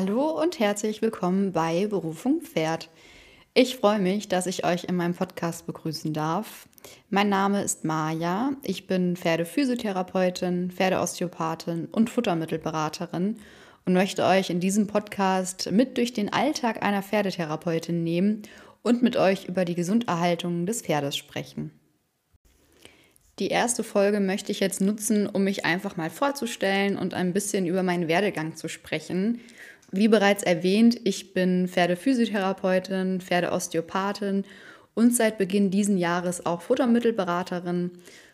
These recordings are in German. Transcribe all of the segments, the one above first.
Hallo und herzlich willkommen bei Berufung Pferd. Ich freue mich, dass ich euch in meinem Podcast begrüßen darf. Mein Name ist Maja. Ich bin Pferdephysiotherapeutin, Pferdeosteopathin und Futtermittelberaterin und möchte euch in diesem Podcast mit durch den Alltag einer Pferdetherapeutin nehmen und mit euch über die Gesunderhaltung des Pferdes sprechen. Die erste Folge möchte ich jetzt nutzen, um mich einfach mal vorzustellen und ein bisschen über meinen Werdegang zu sprechen. Wie bereits erwähnt, ich bin Pferdephysiotherapeutin, Pferdeosteopathin und seit Beginn diesen Jahres auch Futtermittelberaterin.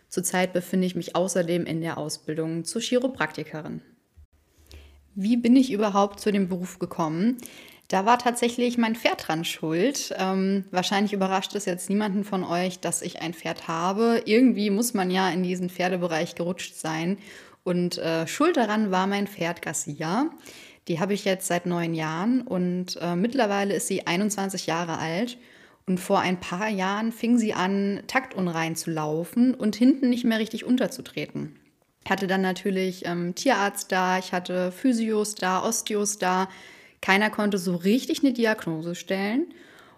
Zurzeit befinde ich mich außerdem in der Ausbildung zur Chiropraktikerin. Wie bin ich überhaupt zu dem Beruf gekommen? Da war tatsächlich mein Pferd dran schuld. Ähm, wahrscheinlich überrascht es jetzt niemanden von euch, dass ich ein Pferd habe. Irgendwie muss man ja in diesen Pferdebereich gerutscht sein. Und äh, schuld daran war mein Pferd Garcia. Die habe ich jetzt seit neun Jahren und äh, mittlerweile ist sie 21 Jahre alt. Und vor ein paar Jahren fing sie an, taktunrein zu laufen und hinten nicht mehr richtig unterzutreten. Ich hatte dann natürlich ähm, Tierarzt da, ich hatte Physios da, Osteos da. Keiner konnte so richtig eine Diagnose stellen.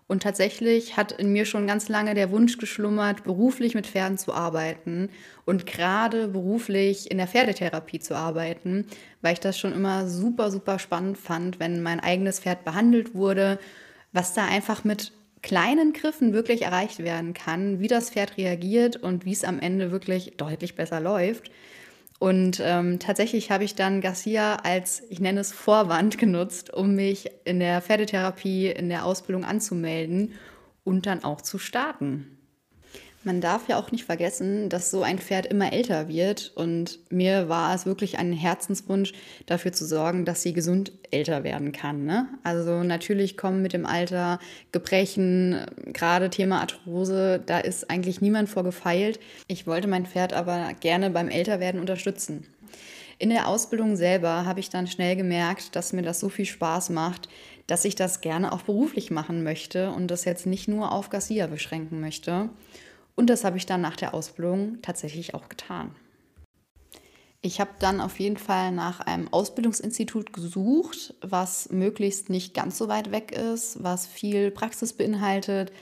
Und tatsächlich hat in mir schon ganz lange der Wunsch geschlummert, beruflich mit Pferden zu arbeiten und gerade beruflich in der Pferdetherapie zu arbeiten, weil ich das schon immer super, super spannend fand, wenn mein eigenes Pferd behandelt wurde, was da einfach mit kleinen Griffen wirklich erreicht werden kann, wie das Pferd reagiert und wie es am Ende wirklich deutlich besser läuft. Und ähm, tatsächlich habe ich dann Garcia als, ich nenne es Vorwand genutzt, um mich in der Pferdetherapie, in der Ausbildung anzumelden und dann auch zu starten. Man darf ja auch nicht vergessen, dass so ein Pferd immer älter wird. Und mir war es wirklich ein Herzenswunsch, dafür zu sorgen, dass sie gesund älter werden kann. Ne? Also natürlich kommen mit dem Alter Gebrechen, gerade Thema Arthrose, da ist eigentlich niemand vorgefeilt. Ich wollte mein Pferd aber gerne beim Älterwerden unterstützen. In der Ausbildung selber habe ich dann schnell gemerkt, dass mir das so viel Spaß macht, dass ich das gerne auch beruflich machen möchte und das jetzt nicht nur auf Garcia beschränken möchte. Und das habe ich dann nach der Ausbildung tatsächlich auch getan. Ich habe dann auf jeden Fall nach einem Ausbildungsinstitut gesucht, was möglichst nicht ganz so weit weg ist, was viel Praxis beinhaltet,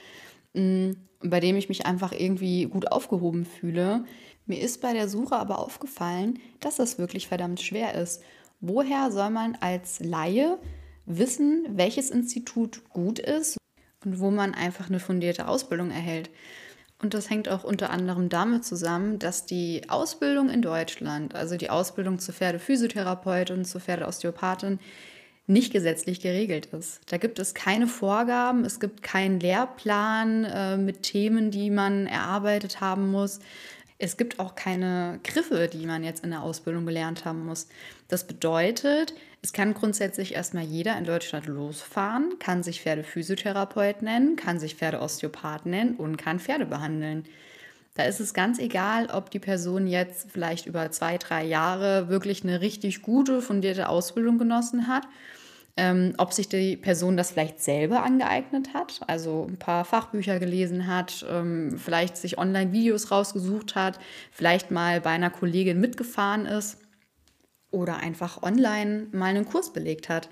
mm, bei dem ich mich einfach irgendwie gut aufgehoben fühle. Mir ist bei der Suche aber aufgefallen, dass das wirklich verdammt schwer ist. Woher soll man als Laie wissen, welches Institut gut ist und wo man einfach eine fundierte Ausbildung erhält? Und das hängt auch unter anderem damit zusammen, dass die Ausbildung in Deutschland, also die Ausbildung zur Pferdephysiotherapeutin, zur Pferdeosteopathin, nicht gesetzlich geregelt ist. Da gibt es keine Vorgaben, es gibt keinen Lehrplan äh, mit Themen, die man erarbeitet haben muss. Es gibt auch keine Griffe, die man jetzt in der Ausbildung gelernt haben muss. Das bedeutet, es kann grundsätzlich erstmal jeder in Deutschland losfahren, kann sich Pferdephysiotherapeut nennen, kann sich Pferdeosteopath nennen und kann Pferde behandeln. Da ist es ganz egal, ob die Person jetzt vielleicht über zwei, drei Jahre wirklich eine richtig gute, fundierte Ausbildung genossen hat ähm, ob sich die Person das vielleicht selber angeeignet hat, also ein paar Fachbücher gelesen hat, ähm, vielleicht sich Online-Videos rausgesucht hat, vielleicht mal bei einer Kollegin mitgefahren ist oder einfach online mal einen Kurs belegt hat.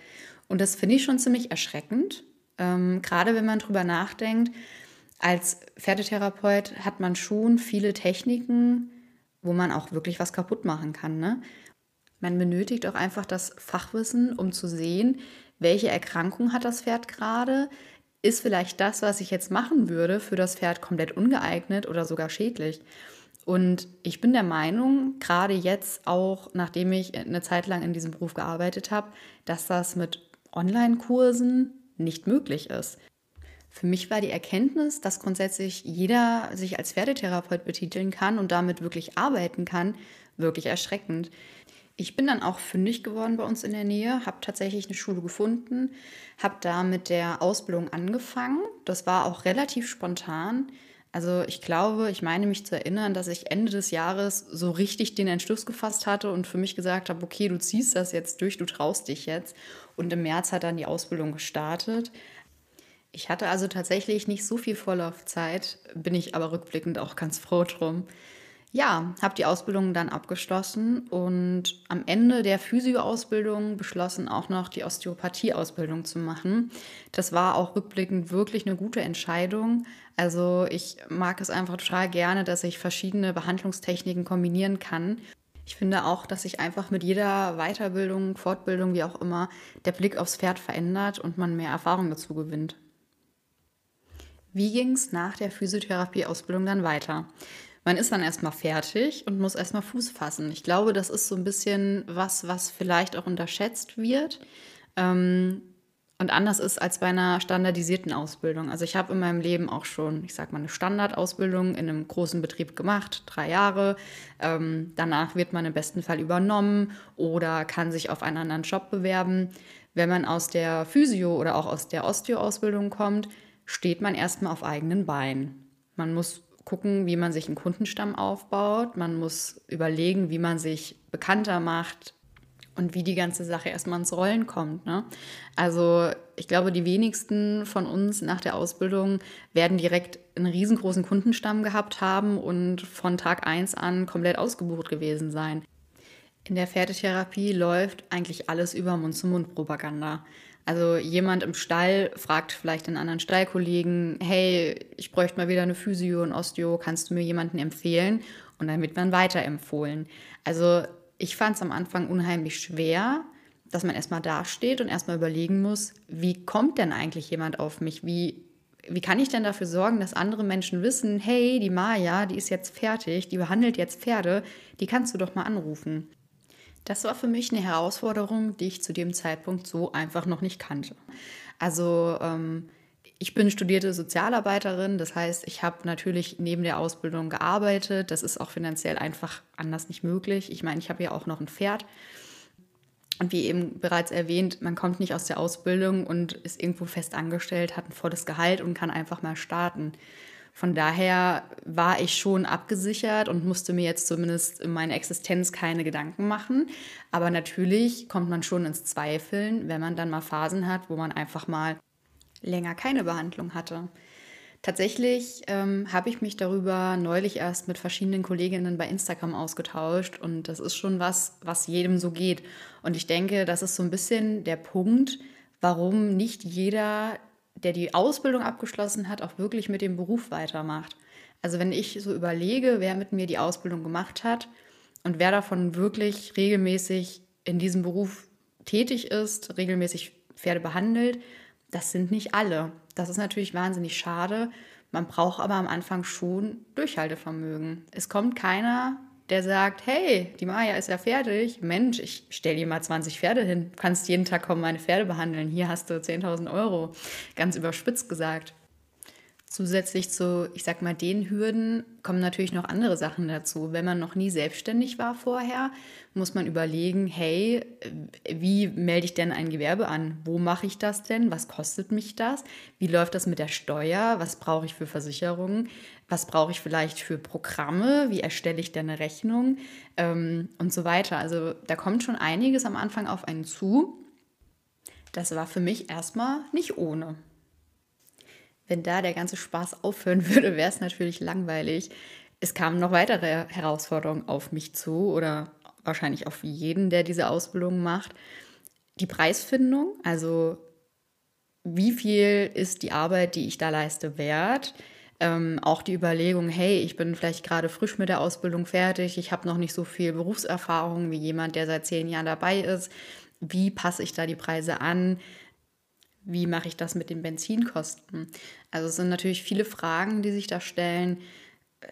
Und das finde ich schon ziemlich erschreckend, ähm, gerade wenn man drüber nachdenkt. Als Pferdetherapeut hat man schon viele Techniken, wo man auch wirklich was kaputt machen kann. Ne? Man benötigt auch einfach das Fachwissen, um zu sehen, welche Erkrankung hat das Pferd gerade. Ist vielleicht das, was ich jetzt machen würde, für das Pferd komplett ungeeignet oder sogar schädlich? Und ich bin der Meinung, gerade jetzt auch, nachdem ich eine Zeit lang in diesem Beruf gearbeitet habe, dass das mit Online-Kursen nicht möglich ist. Für mich war die Erkenntnis, dass grundsätzlich jeder sich als Pferdetherapeut betiteln kann und damit wirklich arbeiten kann, wirklich erschreckend. Ich bin dann auch fündig geworden bei uns in der Nähe, habe tatsächlich eine Schule gefunden, habe da mit der Ausbildung angefangen. Das war auch relativ spontan. Also ich glaube, ich meine mich zu erinnern, dass ich Ende des Jahres so richtig den Entschluss gefasst hatte und für mich gesagt habe, okay, du ziehst das jetzt durch, du traust dich jetzt. Und im März hat dann die Ausbildung gestartet. Ich hatte also tatsächlich nicht so viel Vorlaufzeit, bin ich aber rückblickend auch ganz froh drum. Ja, habe die Ausbildung dann abgeschlossen und am Ende der Physio-Ausbildung beschlossen auch noch die Osteopathie-Ausbildung zu machen. Das war auch rückblickend wirklich eine gute Entscheidung. Also ich mag es einfach total gerne, dass ich verschiedene Behandlungstechniken kombinieren kann. Ich finde auch, dass sich einfach mit jeder Weiterbildung, Fortbildung, wie auch immer, der Blick aufs Pferd verändert und man mehr Erfahrung dazu gewinnt. Wie ging es nach der Physiotherapie-Ausbildung dann weiter? Man ist dann erstmal fertig und muss erstmal Fuß fassen. Ich glaube, das ist so ein bisschen was, was vielleicht auch unterschätzt wird ähm, und anders ist als bei einer standardisierten Ausbildung. Also ich habe in meinem Leben auch schon, ich sage mal, eine Standardausbildung in einem großen Betrieb gemacht, drei Jahre. Ähm, danach wird man im besten Fall übernommen oder kann sich auf einen anderen Job bewerben. Wenn man aus der Physio- oder auch aus der Osteo-Ausbildung kommt, steht man erstmal auf eigenen Beinen. Man muss gucken, wie man sich einen Kundenstamm aufbaut. Man muss überlegen, wie man sich bekannter macht und wie die ganze Sache erstmal ins Rollen kommt. Ne? Also ich glaube, die wenigsten von uns nach der Ausbildung werden direkt einen riesengroßen Kundenstamm gehabt haben und von Tag 1 an komplett ausgebucht gewesen sein. In der Pferdetherapie läuft eigentlich alles über Mund-zu-Mund-Propaganda. Also jemand im Stall fragt vielleicht einen anderen Stallkollegen, hey, ich bräuchte mal wieder eine Physio, ein Osteo, kannst du mir jemanden empfehlen? Und dann wird man weiterempfohlen. Also ich fand es am Anfang unheimlich schwer, dass man erstmal dasteht und erstmal überlegen muss, wie kommt denn eigentlich jemand auf mich? Wie, wie kann ich denn dafür sorgen, dass andere Menschen wissen, hey, die Maya, die ist jetzt fertig, die behandelt jetzt Pferde, die kannst du doch mal anrufen. Das war für mich eine Herausforderung, die ich zu dem Zeitpunkt so einfach noch nicht kannte. Also ähm, ich bin studierte Sozialarbeiterin, das heißt, ich habe natürlich neben der Ausbildung gearbeitet. Das ist auch finanziell einfach anders nicht möglich. Ich meine, ich habe ja auch noch ein Pferd. Und wie eben bereits erwähnt, man kommt nicht aus der Ausbildung und ist irgendwo fest angestellt, hat ein volles Gehalt und kann einfach mal starten. Von daher war ich schon abgesichert und musste mir jetzt zumindest in meiner Existenz keine Gedanken machen. Aber natürlich kommt man schon ins Zweifeln, wenn man dann mal Phasen hat, wo man einfach mal länger keine Behandlung hatte. Tatsächlich ähm, habe ich mich darüber neulich erst mit verschiedenen Kolleginnen bei Instagram ausgetauscht und das ist schon was, was jedem so geht. Und ich denke, das ist so ein bisschen der Punkt, warum nicht jeder der die Ausbildung abgeschlossen hat, auch wirklich mit dem Beruf weitermacht. Also wenn ich so überlege, wer mit mir die Ausbildung gemacht hat und wer davon wirklich regelmäßig in diesem Beruf tätig ist, regelmäßig Pferde behandelt, das sind nicht alle. Das ist natürlich wahnsinnig schade. Man braucht aber am Anfang schon Durchhaltevermögen. Es kommt keiner der sagt, hey, die Maya ist ja fertig. Mensch, ich stell dir mal 20 Pferde hin. Du kannst jeden Tag kommen, meine Pferde behandeln. Hier hast du 10.000 Euro. Ganz überspitzt gesagt. Zusätzlich zu, ich sag mal, den Hürden kommen natürlich noch andere Sachen dazu. Wenn man noch nie selbstständig war vorher, muss man überlegen, hey, wie melde ich denn ein Gewerbe an? Wo mache ich das denn? Was kostet mich das? Wie läuft das mit der Steuer? Was brauche ich für Versicherungen? Was brauche ich vielleicht für Programme? Wie erstelle ich denn eine Rechnung? Ähm, und so weiter. Also da kommt schon einiges am Anfang auf einen zu. Das war für mich erstmal nicht ohne. Wenn da der ganze Spaß aufhören würde, wäre es natürlich langweilig. Es kamen noch weitere Herausforderungen auf mich zu oder wahrscheinlich auf jeden, der diese Ausbildung macht. Die Preisfindung, also wie viel ist die Arbeit, die ich da leiste, wert? Ähm, auch die Überlegung, hey, ich bin vielleicht gerade frisch mit der Ausbildung fertig, ich habe noch nicht so viel Berufserfahrung wie jemand, der seit zehn Jahren dabei ist. Wie passe ich da die Preise an? Wie mache ich das mit den Benzinkosten? Also es sind natürlich viele Fragen, die sich da stellen.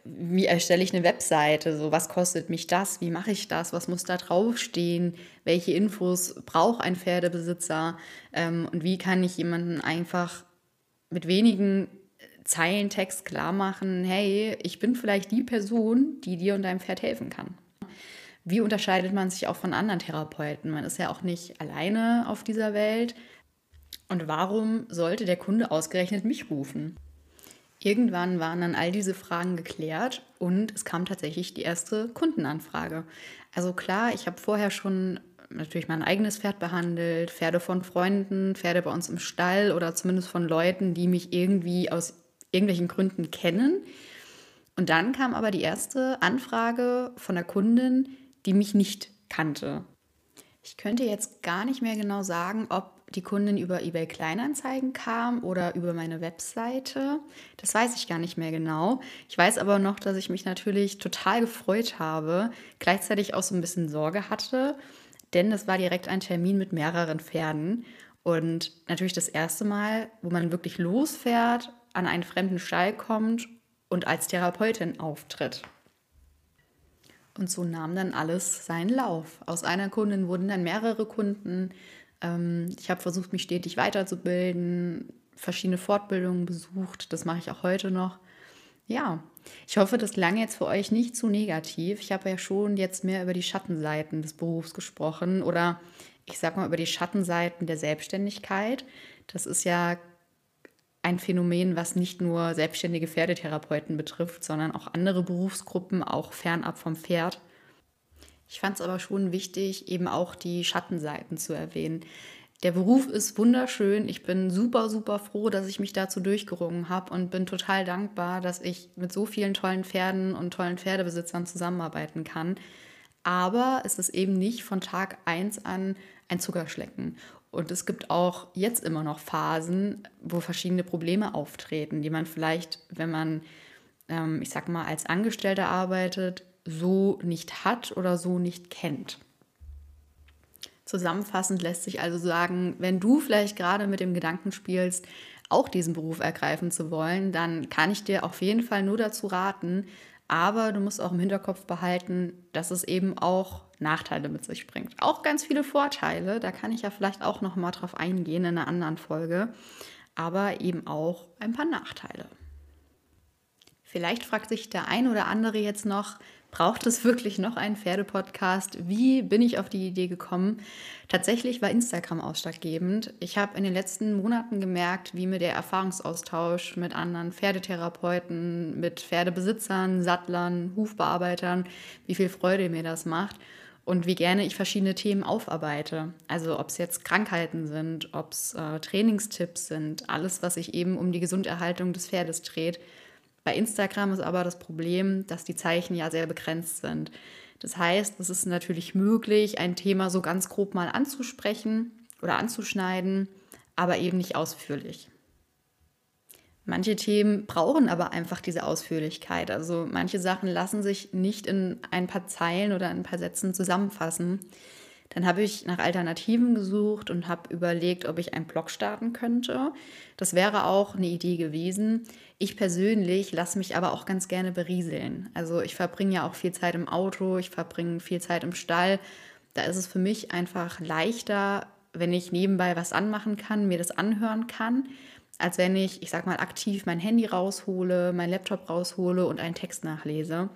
Wie erstelle ich eine Webseite? So, was kostet mich das? Wie mache ich das? Was muss da draufstehen? Welche Infos braucht ein Pferdebesitzer? Ähm, und wie kann ich jemanden einfach mit wenigen Zeilen Text klar machen, hey, ich bin vielleicht die Person, die dir und deinem Pferd helfen kann. Wie unterscheidet man sich auch von anderen Therapeuten? Man ist ja auch nicht alleine auf dieser Welt. Und warum sollte der Kunde ausgerechnet mich rufen? Irgendwann waren dann all diese Fragen geklärt und es kam tatsächlich die erste Kundenanfrage. Also klar, ich habe vorher schon natürlich mein eigenes Pferd behandelt, Pferde von Freunden, Pferde bei uns im Stall oder zumindest von Leuten, die mich irgendwie aus irgendwelchen Gründen kennen. Und dann kam aber die erste Anfrage von der Kundin, die mich nicht kannte. Ich könnte jetzt gar nicht mehr genau sagen, ob die Kundin über eBay Kleinanzeigen kam oder über meine Webseite. Das weiß ich gar nicht mehr genau. Ich weiß aber noch, dass ich mich natürlich total gefreut habe, gleichzeitig auch so ein bisschen Sorge hatte, denn das war direkt ein Termin mit mehreren Pferden und natürlich das erste Mal, wo man wirklich losfährt, an einen fremden Stall kommt und als Therapeutin auftritt. Und so nahm dann alles seinen Lauf. Aus einer Kundin wurden dann mehrere Kunden. Ähm, ich habe versucht, mich stetig weiterzubilden, verschiedene Fortbildungen besucht. Das mache ich auch heute noch. Ja, ich hoffe, das klang jetzt für euch nicht zu negativ. Ich habe ja schon jetzt mehr über die Schattenseiten des Berufs gesprochen oder ich sage mal über die Schattenseiten der Selbstständigkeit. Das ist ja ein Phänomen, was nicht nur selbstständige Pferdetherapeuten betrifft, sondern auch andere Berufsgruppen, auch fernab vom Pferd. Ich fand es aber schon wichtig, eben auch die Schattenseiten zu erwähnen. Der Beruf ist wunderschön. Ich bin super, super froh, dass ich mich dazu durchgerungen habe und bin total dankbar, dass ich mit so vielen tollen Pferden und tollen Pferdebesitzern zusammenarbeiten kann. Aber es ist eben nicht von Tag 1 an ein Zuckerschlecken. Und es gibt auch jetzt immer noch Phasen, wo verschiedene Probleme auftreten, die man vielleicht, wenn man, ähm, ich sag mal, als Angestellter arbeitet, so nicht hat oder so nicht kennt. Zusammenfassend lässt sich also sagen, wenn du vielleicht gerade mit dem Gedanken spielst, auch diesen Beruf ergreifen zu wollen, dann kann ich dir auf jeden Fall nur dazu raten, aber du musst auch im Hinterkopf behalten, dass es eben auch Nachteile mit sich bringt. Auch ganz viele Vorteile, da kann ich ja vielleicht auch noch mal drauf eingehen in einer anderen Folge, aber eben auch ein paar Nachteile. Vielleicht fragt sich der ein oder andere jetzt noch, braucht es wirklich noch einen Pferdepodcast? Wie bin ich auf die Idee gekommen? Tatsächlich war Instagram ausschlaggebend. Ich habe in den letzten Monaten gemerkt, wie mir der Erfahrungsaustausch mit anderen Pferdetherapeuten, mit Pferdebesitzern, Sattlern, Hufbearbeitern, wie viel Freude mir das macht und wie gerne ich verschiedene Themen aufarbeite. Also ob es jetzt Krankheiten sind, ob es äh, Trainingstipps sind, alles, was sich eben um die Gesunderhaltung des Pferdes dreht. Bei Instagram ist aber das Problem, dass die Zeichen ja sehr begrenzt sind. Das heißt, es ist natürlich möglich, ein Thema so ganz grob mal anzusprechen oder anzuschneiden, aber eben nicht ausführlich. Manche Themen brauchen aber einfach diese Ausführlichkeit. Also manche Sachen lassen sich nicht in ein paar Zeilen oder in ein paar Sätzen zusammenfassen. Dann habe ich nach Alternativen gesucht und habe überlegt, ob ich einen Blog starten könnte. Das wäre auch eine Idee gewesen. Ich persönlich lasse mich aber auch ganz gerne berieseln. Also ich verbringe ja auch viel Zeit im Auto, ich verbringe viel Zeit im Stall. Da ist es für mich einfach leichter, wenn ich nebenbei was anmachen kann, mir das anhören kann, als wenn ich, ich sag mal, aktiv mein Handy raushole, mein Laptop raushole und einen Text nachlese.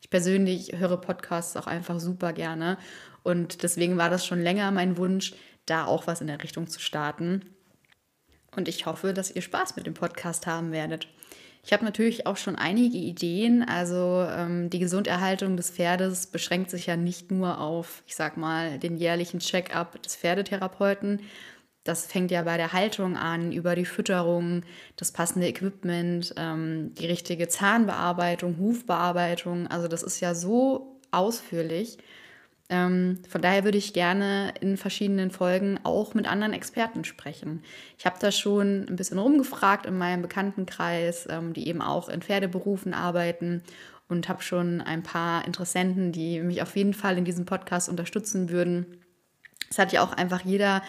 Ich persönlich höre Podcasts auch einfach super gerne und deswegen war das schon länger mein Wunsch, da auch was in der Richtung zu starten. Und ich hoffe, dass ihr Spaß mit dem Podcast haben werdet. Ich habe natürlich auch schon einige Ideen. Also ähm, die Gesunderhaltung des Pferdes beschränkt sich ja nicht nur auf, ich sag mal, den jährlichen Check-up des Pferdetherapeuten. Das fängt ja bei der Haltung an, über die Fütterung, das passende Equipment, ähm, die richtige Zahnbearbeitung, Hufbearbeitung. Also das ist ja so ausführlich. Ähm, von daher würde ich gerne in verschiedenen Folgen auch mit anderen Experten sprechen. Ich habe da schon ein bisschen rumgefragt in meinem Bekanntenkreis, ähm, die eben auch in Pferdeberufen arbeiten und habe schon ein paar Interessenten, die mich auf jeden Fall in diesem Podcast unterstützen würden. Es hat ja auch einfach jeder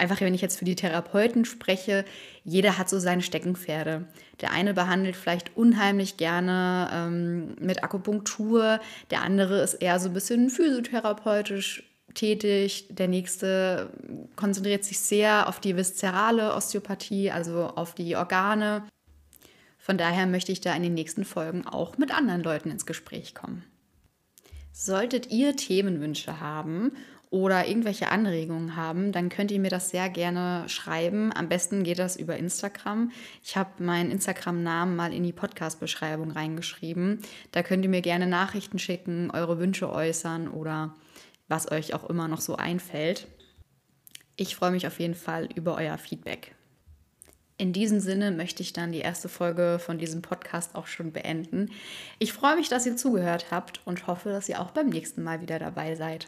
einfach, wenn ich jetzt für die Therapeuten spreche, jeder hat so seine Steckenpferde. Der eine behandelt vielleicht unheimlich gerne ähm, mit Akupunktur, der andere ist eher so ein bisschen physiotherapeutisch tätig, der nächste konzentriert sich sehr auf die viszerale Osteopathie, also auf die Organe. Von daher möchte ich da in den nächsten Folgen auch mit anderen Leuten ins Gespräch kommen. Solltet ihr Themenwünsche haben oder irgendwelche Anregungen haben, dann könnt ihr mir das sehr gerne schreiben. Am besten geht das über Instagram. Ich habe meinen Instagram-Namen mal in die Podcast-Beschreibung reingeschrieben. Da könnt ihr mir gerne Nachrichten schicken, eure Wünsche äußern oder was euch auch immer noch so einfällt. Ich freue mich auf jeden Fall über euer Feedback. In diesem Sinne möchte ich dann die erste Folge von diesem Podcast auch schon beenden. Ich freue mich, dass ihr zugehört habt und hoffe, dass ihr auch beim nächsten Mal wieder dabei seid.